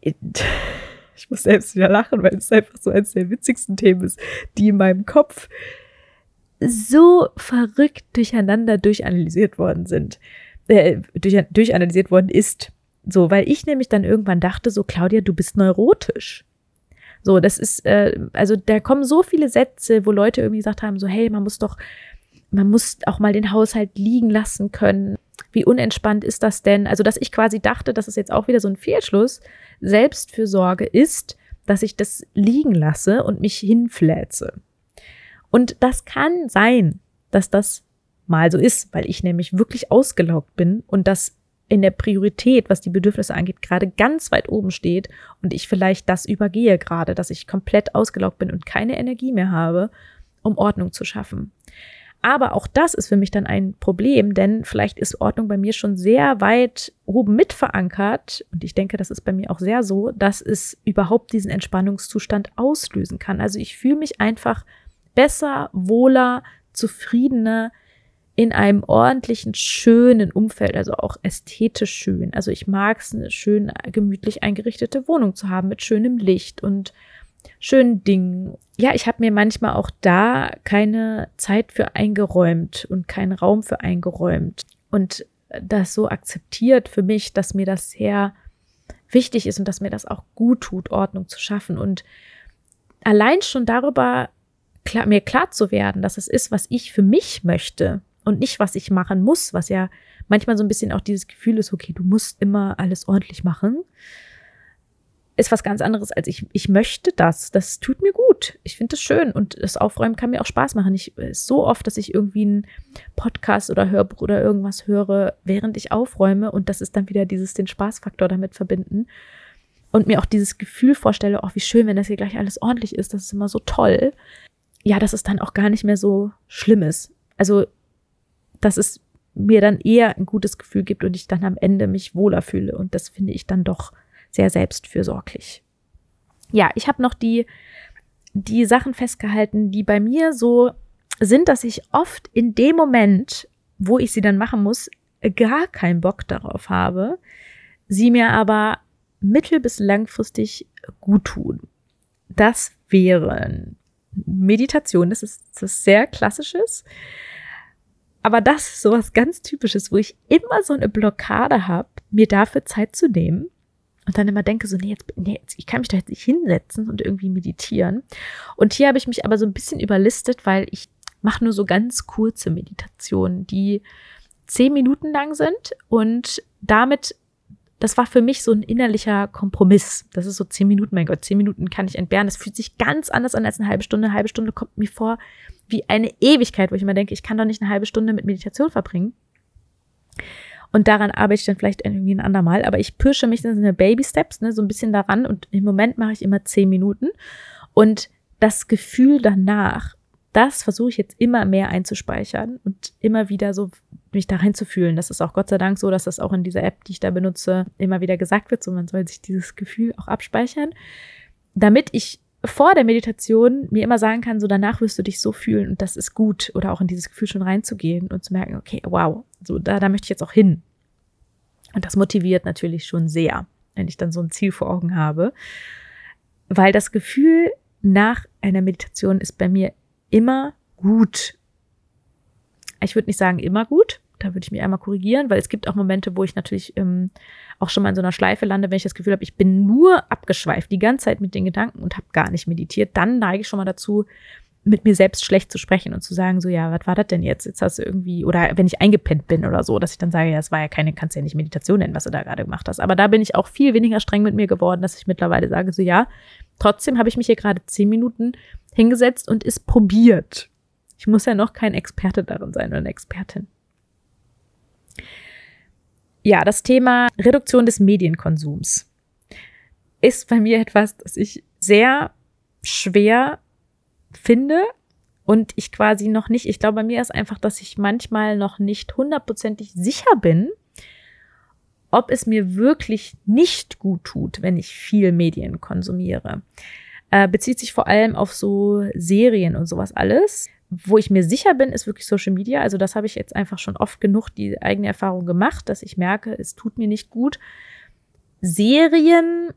ich muss selbst wieder lachen, weil es einfach so eines der witzigsten Themen ist, die in meinem Kopf so verrückt durcheinander durchanalysiert worden sind, äh, durch, durchanalysiert worden ist. So, weil ich nämlich dann irgendwann dachte, so, Claudia, du bist neurotisch. So, das ist, äh, also da kommen so viele Sätze, wo Leute irgendwie gesagt haben, so, hey, man muss doch man muss auch mal den Haushalt liegen lassen können. Wie unentspannt ist das denn? Also, dass ich quasi dachte, das ist jetzt auch wieder so ein Fehlschluss. Selbstfürsorge ist, dass ich das liegen lasse und mich hinfläze. Und das kann sein, dass das mal so ist, weil ich nämlich wirklich ausgelaugt bin und das in der Priorität, was die Bedürfnisse angeht, gerade ganz weit oben steht und ich vielleicht das übergehe gerade, dass ich komplett ausgelaugt bin und keine Energie mehr habe, um Ordnung zu schaffen. Aber auch das ist für mich dann ein Problem, denn vielleicht ist Ordnung bei mir schon sehr weit oben mit verankert. Und ich denke, das ist bei mir auch sehr so, dass es überhaupt diesen Entspannungszustand auslösen kann. Also ich fühle mich einfach besser, wohler, zufriedener in einem ordentlichen, schönen Umfeld, also auch ästhetisch schön. Also ich mag es, eine schön gemütlich eingerichtete Wohnung zu haben mit schönem Licht und schönen Dingen. Ja, ich habe mir manchmal auch da keine Zeit für eingeräumt und keinen Raum für eingeräumt und das so akzeptiert für mich, dass mir das sehr wichtig ist und dass mir das auch gut tut, Ordnung zu schaffen und allein schon darüber klar, mir klar zu werden, dass es ist, was ich für mich möchte und nicht, was ich machen muss, was ja manchmal so ein bisschen auch dieses Gefühl ist, okay, du musst immer alles ordentlich machen, ist was ganz anderes als ich, ich möchte das. Das tut mir gut. Ich finde das schön und das Aufräumen kann mir auch Spaß machen. Ich ist so oft, dass ich irgendwie einen Podcast oder Hörbuch oder irgendwas höre, während ich aufräume und das ist dann wieder dieses den Spaßfaktor damit verbinden und mir auch dieses Gefühl vorstelle, oh, wie schön, wenn das hier gleich alles ordentlich ist. Das ist immer so toll. Ja, dass es dann auch gar nicht mehr so schlimm ist. Also, dass es mir dann eher ein gutes Gefühl gibt und ich dann am Ende mich wohler fühle. Und das finde ich dann doch sehr selbstfürsorglich. Ja, ich habe noch die, die Sachen festgehalten, die bei mir so sind, dass ich oft in dem Moment, wo ich sie dann machen muss, gar keinen Bock darauf habe, sie mir aber mittel- bis langfristig gut tun. Das wären Meditation, das ist was sehr klassisches. Aber das ist sowas ganz typisches, wo ich immer so eine Blockade habe, mir dafür Zeit zu nehmen und dann immer denke so, nee, jetzt, nee, jetzt, ich kann mich da jetzt nicht hinsetzen und irgendwie meditieren. Und hier habe ich mich aber so ein bisschen überlistet, weil ich mache nur so ganz kurze Meditationen, die zehn Minuten lang sind und damit das war für mich so ein innerlicher Kompromiss. Das ist so zehn Minuten, mein Gott, zehn Minuten kann ich entbehren. Das fühlt sich ganz anders an als eine halbe Stunde. Eine halbe Stunde kommt mir vor wie eine Ewigkeit, wo ich immer denke, ich kann doch nicht eine halbe Stunde mit Meditation verbringen. Und daran arbeite ich dann vielleicht irgendwie ein andermal. Aber ich pirsche mich in eine Baby Steps, ne, so ein bisschen daran. Und im Moment mache ich immer zehn Minuten. Und das Gefühl danach, das versuche ich jetzt immer mehr einzuspeichern und immer wieder so mich da reinzufühlen. Das ist auch Gott sei Dank so, dass das auch in dieser App, die ich da benutze, immer wieder gesagt wird. So, man soll sich dieses Gefühl auch abspeichern, damit ich vor der Meditation mir immer sagen kann, so danach wirst du dich so fühlen und das ist gut oder auch in dieses Gefühl schon reinzugehen und zu merken, okay, wow, so da, da möchte ich jetzt auch hin. Und das motiviert natürlich schon sehr, wenn ich dann so ein Ziel vor Augen habe, weil das Gefühl nach einer Meditation ist bei mir immer gut. Ich würde nicht sagen immer gut, da würde ich mich einmal korrigieren, weil es gibt auch Momente, wo ich natürlich ähm, auch schon mal in so einer Schleife lande, wenn ich das Gefühl habe, ich bin nur abgeschweift die ganze Zeit mit den Gedanken und habe gar nicht meditiert. Dann neige ich schon mal dazu, mit mir selbst schlecht zu sprechen und zu sagen, so, ja, was war das denn jetzt? Jetzt hast du irgendwie, oder wenn ich eingepennt bin oder so, dass ich dann sage, ja, es war ja keine, kannst ja nicht Meditation nennen, was du da gerade gemacht hast. Aber da bin ich auch viel weniger streng mit mir geworden, dass ich mittlerweile sage, so, ja, trotzdem habe ich mich hier gerade zehn Minuten hingesetzt und es probiert. Ich muss ja noch kein Experte darin sein oder eine Expertin. Ja, das Thema Reduktion des Medienkonsums ist bei mir etwas, das ich sehr schwer finde und ich quasi noch nicht, ich glaube, bei mir ist einfach, dass ich manchmal noch nicht hundertprozentig sicher bin, ob es mir wirklich nicht gut tut, wenn ich viel Medien konsumiere. Äh, bezieht sich vor allem auf so Serien und sowas alles. Wo ich mir sicher bin, ist wirklich Social Media. Also das habe ich jetzt einfach schon oft genug die eigene Erfahrung gemacht, dass ich merke, es tut mir nicht gut. Serien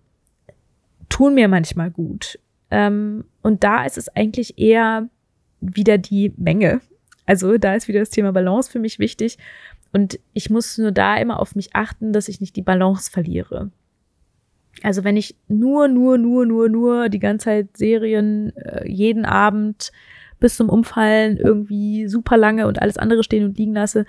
tun mir manchmal gut. Ähm, und da ist es eigentlich eher wieder die Menge. Also da ist wieder das Thema Balance für mich wichtig. Und ich muss nur da immer auf mich achten, dass ich nicht die Balance verliere. Also wenn ich nur, nur, nur, nur, nur die ganze Zeit Serien äh, jeden Abend bis zum Umfallen irgendwie super lange und alles andere stehen und liegen lasse,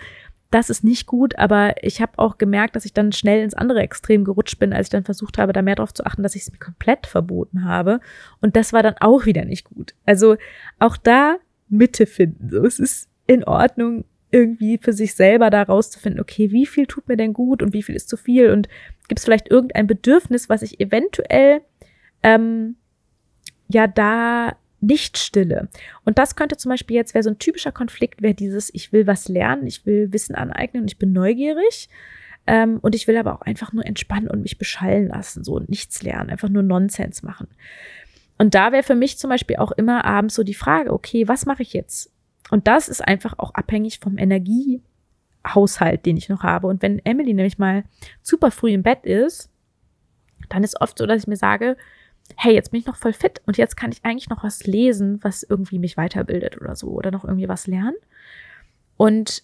das ist nicht gut, aber ich habe auch gemerkt, dass ich dann schnell ins andere Extrem gerutscht bin, als ich dann versucht habe, da mehr darauf zu achten, dass ich es mir komplett verboten habe. Und das war dann auch wieder nicht gut. Also auch da Mitte finden. So, es ist in Ordnung, irgendwie für sich selber da rauszufinden, okay, wie viel tut mir denn gut und wie viel ist zu viel und gibt es vielleicht irgendein Bedürfnis, was ich eventuell ähm, ja da nicht stille. Und das könnte zum Beispiel jetzt, wäre so ein typischer Konflikt, wäre dieses, ich will was lernen, ich will Wissen aneignen ich bin neugierig. Ähm, und ich will aber auch einfach nur entspannen und mich beschallen lassen, so und nichts lernen, einfach nur Nonsens machen. Und da wäre für mich zum Beispiel auch immer abends so die Frage, okay, was mache ich jetzt? Und das ist einfach auch abhängig vom Energiehaushalt, den ich noch habe. Und wenn Emily nämlich mal super früh im Bett ist, dann ist oft so, dass ich mir sage, hey, jetzt bin ich noch voll fit und jetzt kann ich eigentlich noch was lesen, was irgendwie mich weiterbildet oder so oder noch irgendwie was lernen. Und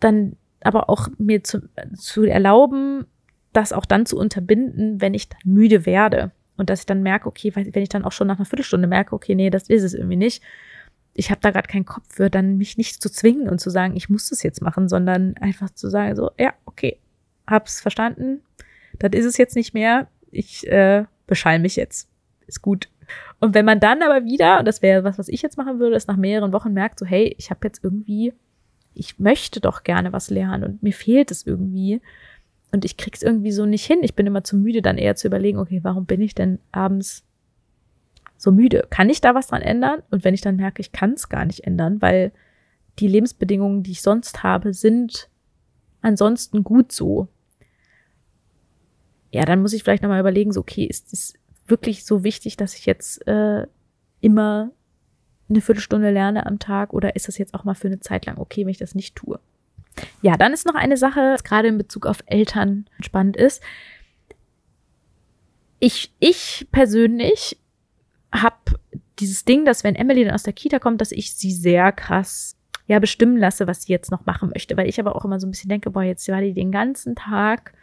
dann aber auch mir zu, zu erlauben, das auch dann zu unterbinden, wenn ich dann müde werde. Und dass ich dann merke, okay, wenn ich dann auch schon nach einer Viertelstunde merke, okay, nee, das ist es irgendwie nicht. Ich habe da gerade keinen Kopf für, dann mich nicht zu zwingen und zu sagen, ich muss das jetzt machen, sondern einfach zu sagen, so, ja, okay, hab's verstanden, das ist es jetzt nicht mehr, ich äh, beschall mich jetzt. Ist gut. Und wenn man dann aber wieder, und das wäre was, was ich jetzt machen würde, ist nach mehreren Wochen merkt, so, hey, ich habe jetzt irgendwie, ich möchte doch gerne was lernen und mir fehlt es irgendwie. Und ich krieg's irgendwie so nicht hin. Ich bin immer zu müde, dann eher zu überlegen, okay, warum bin ich denn abends so müde? Kann ich da was dran ändern? Und wenn ich dann merke, ich kann es gar nicht ändern, weil die Lebensbedingungen, die ich sonst habe, sind ansonsten gut so. Ja, dann muss ich vielleicht nochmal überlegen, so, okay, ist es wirklich so wichtig, dass ich jetzt äh, immer eine Viertelstunde lerne am Tag oder ist das jetzt auch mal für eine Zeit lang okay, wenn ich das nicht tue? Ja, dann ist noch eine Sache, was gerade in Bezug auf Eltern spannend ist. Ich, ich persönlich habe dieses Ding, dass wenn Emily dann aus der Kita kommt, dass ich sie sehr krass ja bestimmen lasse, was sie jetzt noch machen möchte, weil ich aber auch immer so ein bisschen denke, boah, jetzt war die den ganzen Tag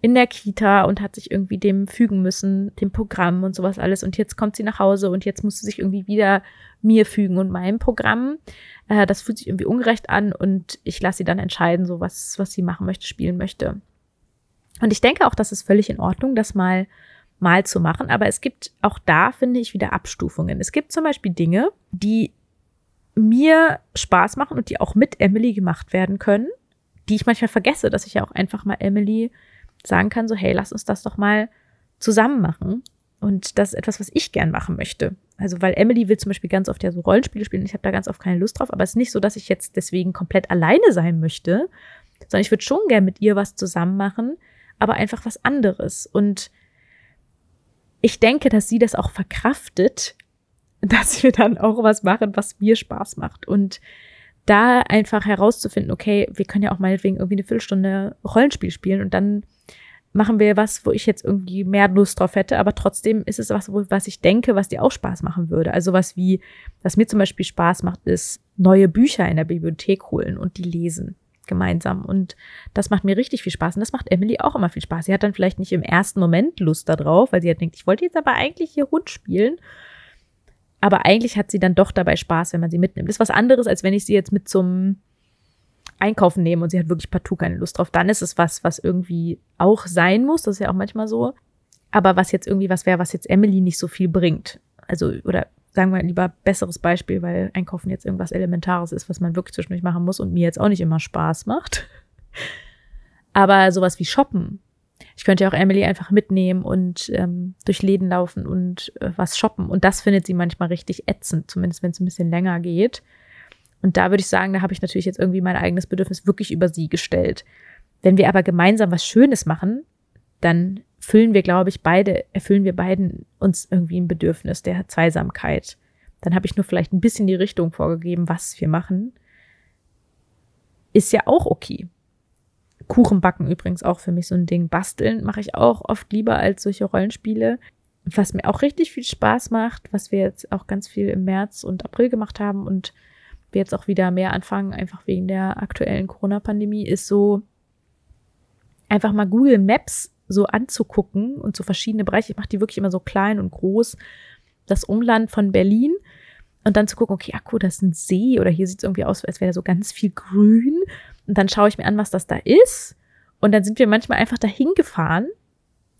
in der Kita und hat sich irgendwie dem fügen müssen, dem Programm und sowas alles. Und jetzt kommt sie nach Hause und jetzt muss sie sich irgendwie wieder mir fügen und meinem Programm. Äh, das fühlt sich irgendwie ungerecht an und ich lasse sie dann entscheiden, so was, was sie machen möchte, spielen möchte. Und ich denke auch, das ist völlig in Ordnung, das mal mal zu machen. Aber es gibt auch da, finde ich, wieder Abstufungen. Es gibt zum Beispiel Dinge, die mir Spaß machen und die auch mit Emily gemacht werden können, die ich manchmal vergesse, dass ich ja auch einfach mal Emily sagen kann, so, hey, lass uns das doch mal zusammen machen. Und das ist etwas, was ich gern machen möchte. Also, weil Emily will zum Beispiel ganz oft ja so Rollenspiele spielen. Ich habe da ganz oft keine Lust drauf. Aber es ist nicht so, dass ich jetzt deswegen komplett alleine sein möchte, sondern ich würde schon gern mit ihr was zusammen machen, aber einfach was anderes. Und ich denke, dass sie das auch verkraftet, dass wir dann auch was machen, was mir Spaß macht. Und da einfach herauszufinden, okay, wir können ja auch meinetwegen irgendwie eine Viertelstunde Rollenspiel spielen und dann machen wir was, wo ich jetzt irgendwie mehr Lust drauf hätte, aber trotzdem ist es was, was ich denke, was dir auch Spaß machen würde. Also was wie, was mir zum Beispiel Spaß macht, ist neue Bücher in der Bibliothek holen und die lesen gemeinsam. Und das macht mir richtig viel Spaß. Und das macht Emily auch immer viel Spaß. Sie hat dann vielleicht nicht im ersten Moment Lust darauf, weil sie hat denkt, ich wollte jetzt aber eigentlich hier Hund spielen. Aber eigentlich hat sie dann doch dabei Spaß, wenn man sie mitnimmt. Das ist was anderes, als wenn ich sie jetzt mit zum einkaufen nehmen und sie hat wirklich partout keine Lust drauf, dann ist es was, was irgendwie auch sein muss. Das ist ja auch manchmal so. Aber was jetzt irgendwie was wäre, was jetzt Emily nicht so viel bringt. Also, oder sagen wir lieber besseres Beispiel, weil Einkaufen jetzt irgendwas Elementares ist, was man wirklich zwischendurch machen muss und mir jetzt auch nicht immer Spaß macht. Aber sowas wie Shoppen. Ich könnte ja auch Emily einfach mitnehmen und ähm, durch Läden laufen und äh, was shoppen. Und das findet sie manchmal richtig ätzend, zumindest wenn es ein bisschen länger geht. Und da würde ich sagen, da habe ich natürlich jetzt irgendwie mein eigenes Bedürfnis wirklich über sie gestellt. Wenn wir aber gemeinsam was Schönes machen, dann füllen wir, glaube ich, beide, erfüllen wir beiden uns irgendwie ein Bedürfnis der Zweisamkeit. Dann habe ich nur vielleicht ein bisschen die Richtung vorgegeben, was wir machen. Ist ja auch okay. Kuchen backen übrigens auch für mich so ein Ding. Basteln mache ich auch oft lieber als solche Rollenspiele. Was mir auch richtig viel Spaß macht, was wir jetzt auch ganz viel im März und April gemacht haben und wir jetzt auch wieder mehr anfangen, einfach wegen der aktuellen Corona-Pandemie, ist so einfach mal Google Maps so anzugucken und so verschiedene Bereiche. Ich mache die wirklich immer so klein und groß. Das Umland von Berlin und dann zu gucken, okay, Akku, das ist ein See oder hier sieht es irgendwie aus, als wäre da so ganz viel Grün. Und dann schaue ich mir an, was das da ist. Und dann sind wir manchmal einfach dahin gefahren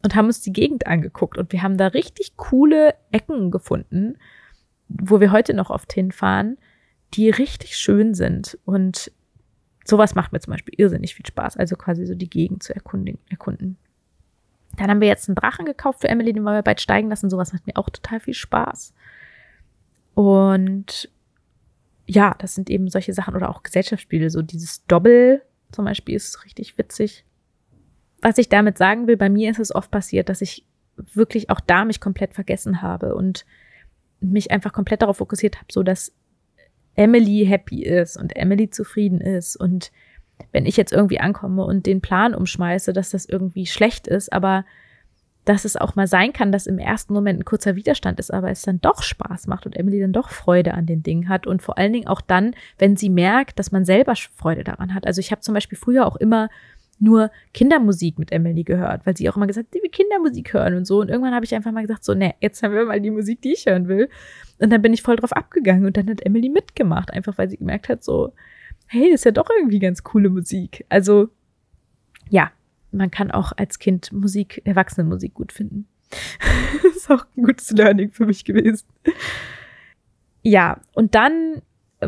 und haben uns die Gegend angeguckt. Und wir haben da richtig coole Ecken gefunden, wo wir heute noch oft hinfahren, die richtig schön sind. Und sowas macht mir zum Beispiel irrsinnig viel Spaß. Also quasi so die Gegend zu erkunden. Dann haben wir jetzt einen Drachen gekauft für Emily, den wollen wir bald steigen lassen. Sowas macht mir auch total viel Spaß. Und ja, das sind eben solche Sachen oder auch Gesellschaftsspiele. So dieses Doppel zum Beispiel ist richtig witzig. Was ich damit sagen will, bei mir ist es oft passiert, dass ich wirklich auch da mich komplett vergessen habe und mich einfach komplett darauf fokussiert habe, so dass Emily happy ist und Emily zufrieden ist und wenn ich jetzt irgendwie ankomme und den Plan umschmeiße, dass das irgendwie schlecht ist, aber dass es auch mal sein kann, dass im ersten Moment ein kurzer Widerstand ist, aber es dann doch Spaß macht und Emily dann doch Freude an den Dingen hat und vor allen Dingen auch dann, wenn sie merkt, dass man selber Freude daran hat. Also ich habe zum Beispiel früher auch immer nur Kindermusik mit Emily gehört, weil sie auch immer gesagt hat, die will Kindermusik hören und so. Und irgendwann habe ich einfach mal gesagt, so, ne, jetzt haben wir mal die Musik, die ich hören will. Und dann bin ich voll drauf abgegangen und dann hat Emily mitgemacht, einfach weil sie gemerkt hat, so, hey, das ist ja doch irgendwie ganz coole Musik. Also, ja, man kann auch als Kind Musik, Erwachsenenmusik gut finden. ist auch ein gutes Learning für mich gewesen. Ja, und dann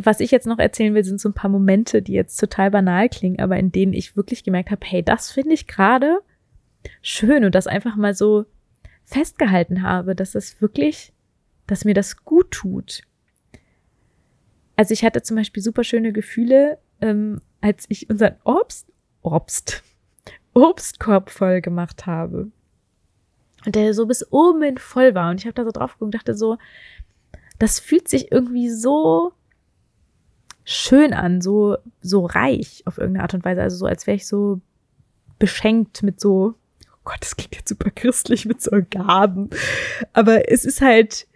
was ich jetzt noch erzählen will, sind so ein paar Momente, die jetzt total banal klingen, aber in denen ich wirklich gemerkt habe, hey, das finde ich gerade schön und das einfach mal so festgehalten habe, dass das wirklich, dass mir das gut tut. Also ich hatte zum Beispiel super schöne Gefühle, ähm, als ich unseren Obst, Obst, Obstkorb voll gemacht habe. Und der so bis oben hin voll war. Und ich habe da so drauf geguckt und dachte so, das fühlt sich irgendwie so schön an, so, so reich auf irgendeine Art und Weise. Also so, als wäre ich so beschenkt mit so, oh Gott, das klingt jetzt super christlich, mit so Gaben. Aber es ist halt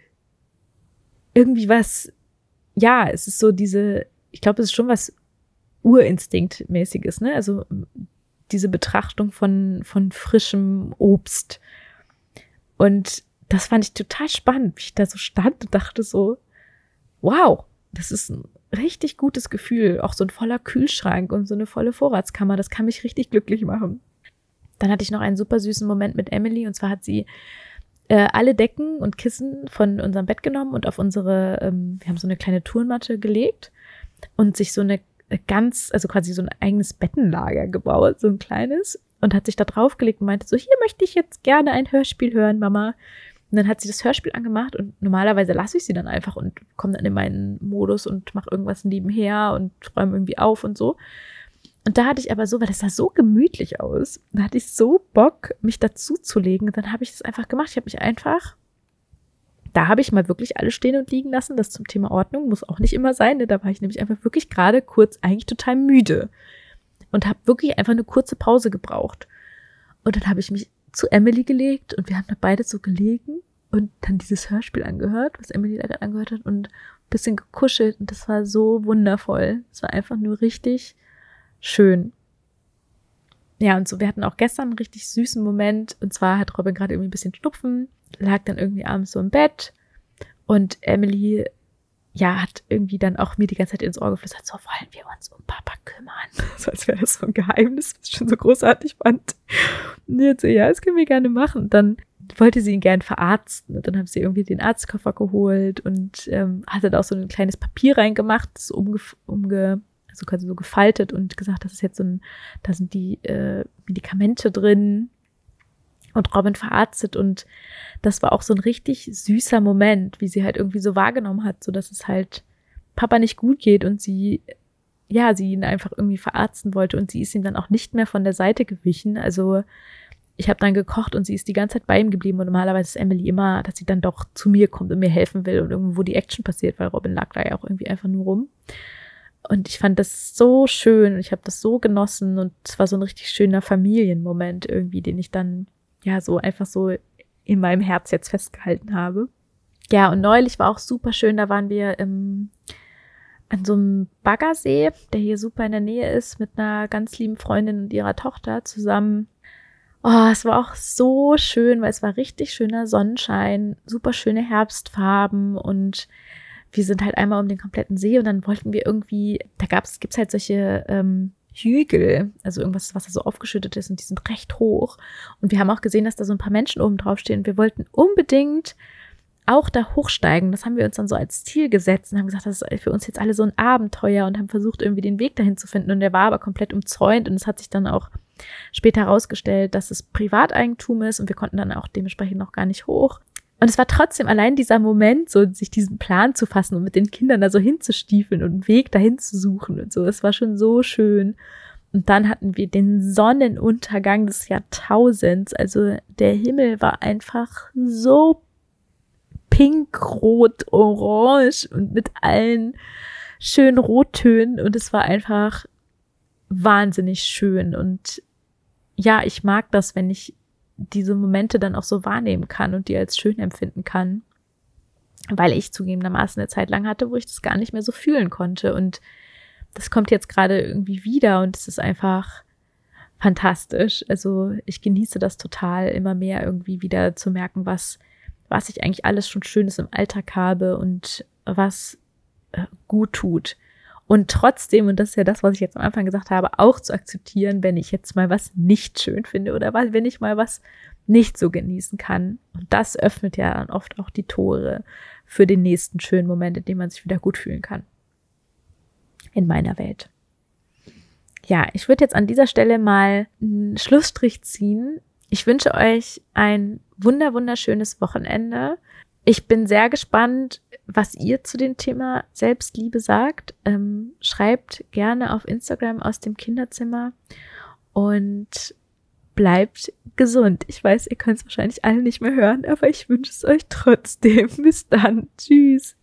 irgendwie was, ja, es ist so diese, ich glaube, es ist schon was Urinstinktmäßiges, ne? Also diese Betrachtung von, von frischem Obst. Und das fand ich total spannend, wie ich da so stand und dachte so, wow, das ist ein richtig gutes Gefühl. Auch so ein voller Kühlschrank und so eine volle Vorratskammer, das kann mich richtig glücklich machen. Dann hatte ich noch einen super süßen Moment mit Emily und zwar hat sie äh, alle Decken und Kissen von unserem Bett genommen und auf unsere, ähm, wir haben so eine kleine Turnmatte gelegt und sich so eine ganz, also quasi so ein eigenes Bettenlager gebaut, so ein kleines und hat sich da draufgelegt und meinte so, hier möchte ich jetzt gerne ein Hörspiel hören, Mama. Und dann hat sie das Hörspiel angemacht und normalerweise lasse ich sie dann einfach und komme dann in meinen Modus und mache irgendwas nebenher und räume irgendwie auf und so. Und da hatte ich aber so, weil das sah so gemütlich aus, da hatte ich so Bock, mich dazu zu legen. Und dann habe ich das einfach gemacht. Ich habe mich einfach, da habe ich mal wirklich alles stehen und liegen lassen. Das zum Thema Ordnung muss auch nicht immer sein. Ne? Da war ich nämlich einfach wirklich gerade kurz eigentlich total müde und habe wirklich einfach eine kurze Pause gebraucht. Und dann habe ich mich zu Emily gelegt und wir haben da beide so gelegen und dann dieses Hörspiel angehört, was Emily da gerade angehört hat und ein bisschen gekuschelt und das war so wundervoll. Es war einfach nur richtig schön. Ja, und so, wir hatten auch gestern einen richtig süßen Moment und zwar hat Robin gerade irgendwie ein bisschen Schnupfen, lag dann irgendwie abends so im Bett und Emily ja, hat irgendwie dann auch mir die ganze Zeit ins Ohr geflüstert, so wollen wir uns um Papa kümmern. So als wäre das so ein Geheimnis, was ich schon so großartig fand. Und jetzt so, ja, das können wir gerne machen. Dann wollte sie ihn gern verarzten. Und dann haben sie irgendwie den Arztkoffer geholt und ähm, hatte da auch so ein kleines Papier reingemacht, das umge, umge also quasi so gefaltet und gesagt, das ist jetzt so ein, da sind die äh, Medikamente drin und Robin verarztet und das war auch so ein richtig süßer Moment, wie sie halt irgendwie so wahrgenommen hat, so dass es halt Papa nicht gut geht und sie ja, sie ihn einfach irgendwie verarzten wollte und sie ist ihm dann auch nicht mehr von der Seite gewichen. Also ich habe dann gekocht und sie ist die ganze Zeit bei ihm geblieben und normalerweise ist Emily immer, dass sie dann doch zu mir kommt und mir helfen will und irgendwo die Action passiert, weil Robin lag da ja auch irgendwie einfach nur rum. Und ich fand das so schön und ich habe das so genossen und es war so ein richtig schöner Familienmoment irgendwie, den ich dann ja so einfach so in meinem Herz jetzt festgehalten habe. Ja, und neulich war auch super schön, da waren wir im, an so einem Baggersee, der hier super in der Nähe ist, mit einer ganz lieben Freundin und ihrer Tochter zusammen. Oh, es war auch so schön, weil es war richtig schöner Sonnenschein, super schöne Herbstfarben und wir sind halt einmal um den kompletten See und dann wollten wir irgendwie, da gab's, gibt's halt solche ähm, Hügel, also irgendwas, was da so aufgeschüttet ist und die sind recht hoch. Und wir haben auch gesehen, dass da so ein paar Menschen oben drauf stehen. Wir wollten unbedingt auch da hochsteigen. Das haben wir uns dann so als Ziel gesetzt und haben gesagt, das ist für uns jetzt alle so ein Abenteuer und haben versucht, irgendwie den Weg dahin zu finden. Und der war aber komplett umzäunt und es hat sich dann auch später herausgestellt, dass es Privateigentum ist und wir konnten dann auch dementsprechend noch gar nicht hoch. Und es war trotzdem allein dieser Moment, so sich diesen Plan zu fassen und mit den Kindern da so hinzustiefeln und einen Weg dahin zu suchen und so. Es war schon so schön. Und dann hatten wir den Sonnenuntergang des Jahrtausends. Also der Himmel war einfach so pink, rot, orange und mit allen schönen Rottönen. Und es war einfach wahnsinnig schön. Und ja, ich mag das, wenn ich diese Momente dann auch so wahrnehmen kann und die als schön empfinden kann. Weil ich zugegebenermaßen eine Zeit lang hatte, wo ich das gar nicht mehr so fühlen konnte. Und das kommt jetzt gerade irgendwie wieder und es ist einfach fantastisch. Also ich genieße das total, immer mehr irgendwie wieder zu merken, was, was ich eigentlich alles schon Schönes im Alltag habe und was äh, gut tut. Und trotzdem, und das ist ja das, was ich jetzt am Anfang gesagt habe, auch zu akzeptieren, wenn ich jetzt mal was nicht schön finde oder wenn ich mal was nicht so genießen kann. Und das öffnet ja dann oft auch die Tore für den nächsten schönen Moment, in dem man sich wieder gut fühlen kann. In meiner Welt. Ja, ich würde jetzt an dieser Stelle mal einen Schlussstrich ziehen. Ich wünsche euch ein wunder, wunderschönes Wochenende. Ich bin sehr gespannt, was ihr zu dem Thema Selbstliebe sagt. Ähm, schreibt gerne auf Instagram aus dem Kinderzimmer und bleibt gesund. Ich weiß, ihr könnt es wahrscheinlich alle nicht mehr hören, aber ich wünsche es euch trotzdem. Bis dann. Tschüss.